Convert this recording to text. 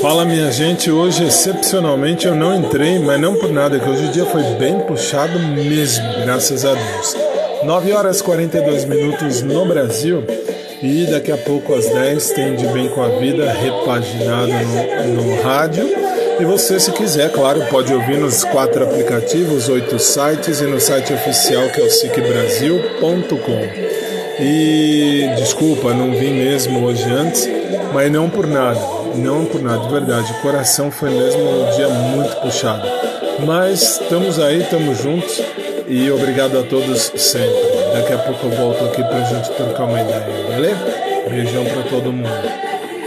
Fala minha gente, hoje excepcionalmente eu não entrei, mas não por nada, que hoje o dia foi bem puxado mesmo, graças a Deus. 9 horas e 42 minutos no Brasil e daqui a pouco às 10 tem De Bem com a Vida repaginado no, no rádio. E você, se quiser, claro, pode ouvir nos quatro aplicativos, oito sites e no site oficial que é o sicbrasil.com. E desculpa, não vim mesmo hoje antes, mas não por nada, não por nada, de verdade. O coração foi mesmo um dia muito puxado. Mas estamos aí, estamos juntos e obrigado a todos sempre. Daqui a pouco eu volto aqui pra gente trocar uma ideia, beleza? Beijão pra todo mundo.